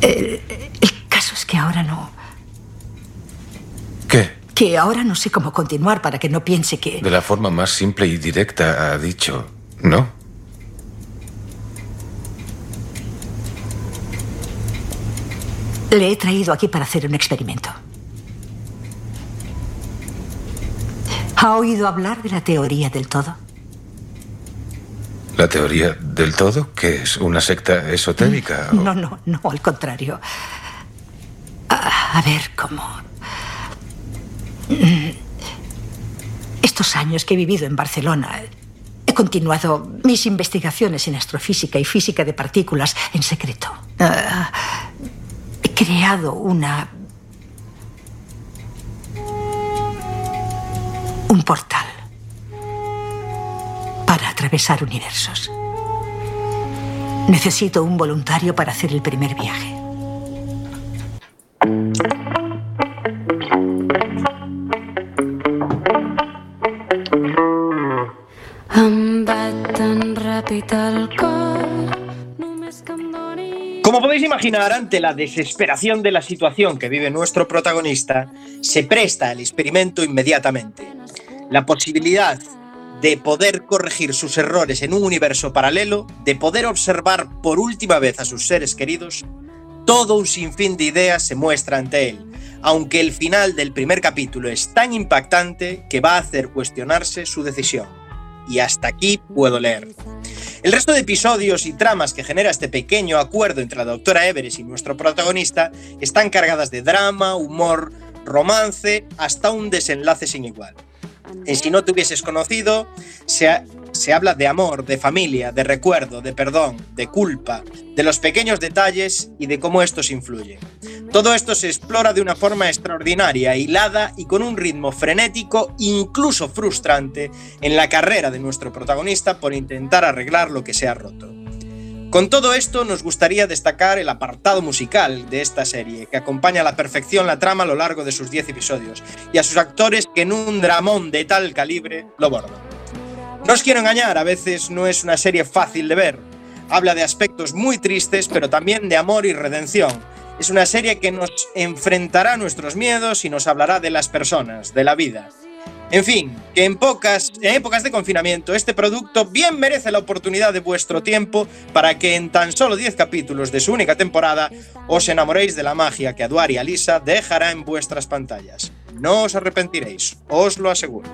El, el caso es que ahora no. ¿Qué? Que ahora no sé cómo continuar para que no piense que. De la forma más simple y directa ha dicho, ¿no? Le he traído aquí para hacer un experimento. ¿Ha oído hablar de la teoría del todo? ¿La teoría del todo? ¿Que es una secta esotérica? o- No, no, no, al contrario. A, a ver, ¿cómo? Mm, Estos años que he vivido en Barcelona, he continuado mis investigaciones en astrofísica y física de partículas en secreto. Ah, he creado una... un portal atravesar universos. Necesito un voluntario para hacer el primer viaje. Em el em Como podéis imaginar, ante la desesperación de la situación que vive nuestro protagonista, se presta al experimento inmediatamente. La posibilidad de poder corregir sus errores en un universo paralelo, de poder observar por última vez a sus seres queridos, todo un sinfín de ideas se muestra ante él, aunque el final del primer capítulo es tan impactante que va a hacer cuestionarse su decisión. Y hasta aquí puedo leer. El resto de episodios y tramas que genera este pequeño acuerdo entre la doctora Everest y nuestro protagonista están cargadas de drama, humor, romance, hasta un desenlace sin igual. En Si no te hubieses conocido, se, se habla de amor, de familia, de recuerdo, de perdón, de culpa, de los pequeños detalles y de cómo estos influyen. Todo esto se explora de una forma extraordinaria, hilada y con un ritmo frenético, incluso frustrante, en la carrera de nuestro protagonista por intentar arreglar lo que se ha roto. Con todo esto, nos gustaría destacar el apartado musical de esta serie, que acompaña a la perfección la trama a lo largo de sus 10 episodios, y a sus actores que en un dramón de tal calibre lo bordan. No os quiero engañar, a veces no es una serie fácil de ver. Habla de aspectos muy tristes, pero también de amor y redención. Es una serie que nos enfrentará a nuestros miedos y nos hablará de las personas, de la vida. En fin, que en pocas en épocas de confinamiento este producto bien merece la oportunidad de vuestro tiempo para que en tan solo 10 capítulos de su única temporada os enamoréis de la magia que Eduard y Alisa dejará en vuestras pantallas. No os arrepentiréis, os lo aseguro.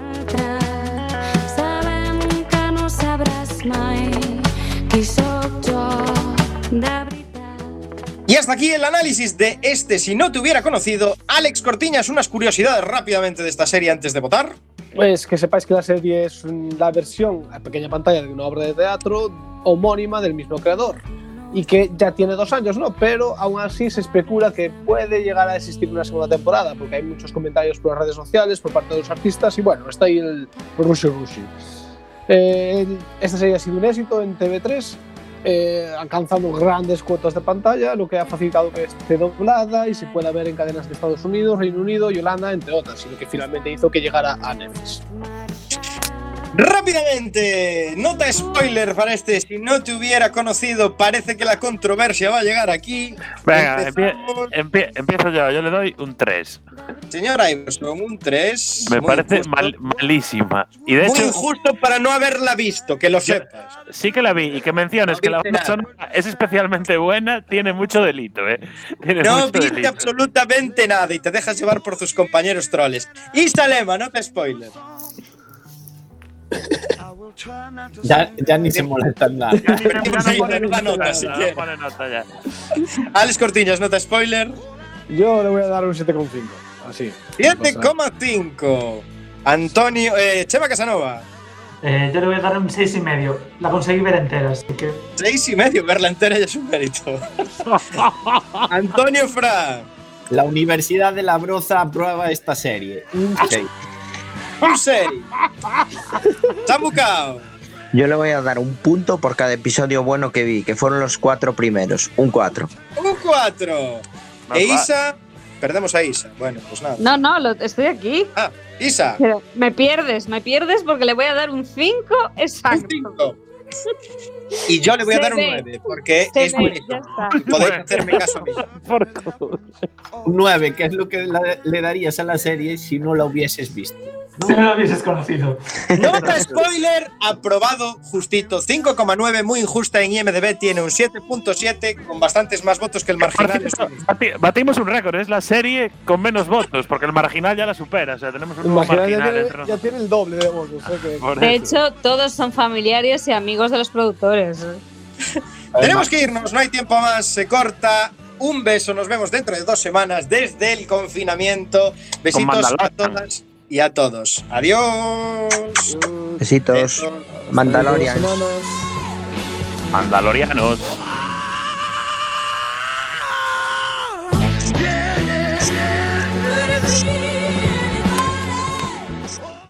Y hasta aquí el análisis de este Si no te hubiera conocido. Alex Cortiñas, unas curiosidades rápidamente de esta serie antes de votar. Pues que sepáis que la serie es la versión a pequeña pantalla de una obra de teatro homónima del mismo creador. y que ya tiene dos años, ¿no? Pero aún así se especula que puede llegar a existir una segunda temporada, porque hay muchos comentarios por las redes sociales, por parte de los artistas, y bueno, está ahí el Rushi Rushi. Eh, esta serie ha sido un éxito en TV3, eh, grandes cuotas de pantalla, lo que ha facilitado que esté doblada y se pueda ver en cadenas de Estados Unidos, Reino Unido y Holanda, entre otras, y lo que finalmente hizo que llegara a Netflix. Rápidamente, nota spoiler para este. Si no te hubiera conocido, parece que la controversia va a llegar aquí. Venga, Empezamos. empie- empie- empiezo yo. Yo le doy un 3. Señor Iverson, un 3. Me parece mal- malísima. Y de Muy hecho, injusto para no haberla visto, que lo sepas. sí que la vi. Y que menciones que la sonora es especialmente buena, tiene mucho delito, ¿eh? Tiene No mucho viste delito. absolutamente nada y te dejas llevar por tus compañeros troles. Isa Lema, nota spoiler. Ya, ya, ni se molestan nada. Ya ni se molestan nota, si nota. Alex Cortiñas, nota spoiler. Yo le voy a dar un 7,5. Así. 7,5. Antonio, eh, Chema Casanova. Eh, yo le voy a dar un 6,5. La conseguí ver entera, así que. 6,5, verla entera ya es un mérito. Antonio Fra. La Universidad de la Broza aprueba esta serie. Un Cersei. Samukao. Yo le voy a dar un punto por cada episodio bueno que vi, que fueron los cuatro primeros. Un cuatro. Un cuatro. No, e Isa, perdemos a Isa. Bueno, pues nada. No, no, lo, estoy aquí. Ah, Isa. Pero me pierdes, me pierdes porque le voy a dar un 5 exacto. Un 5. Y yo le voy a dar un 9, porque es ve, bonito. Podéis hacerme caso a mí. Por 9, que es lo que le darías a la serie si no la hubieses visto. Si no lo hubieses conocido. Nota spoiler, aprobado justito. 5,9, muy injusta en IMDB, tiene un 7.7 con bastantes más votos que el marginal. Bati- Batimos un récord, es la serie con menos votos, porque el marginal ya la supera. O sea, tenemos un Imagina, ya, marginal tiene, entre ya tiene el doble de votos. De hecho, todos son familiares y amigos de los productores. Tenemos que irnos, no hay tiempo más, se corta. Un beso, nos vemos dentro de dos semanas desde el confinamiento. Besitos a todas y a todos. Adiós. Besitos. Besos. Mandalorianos. Mandalorianos. Yeah, yeah, yeah.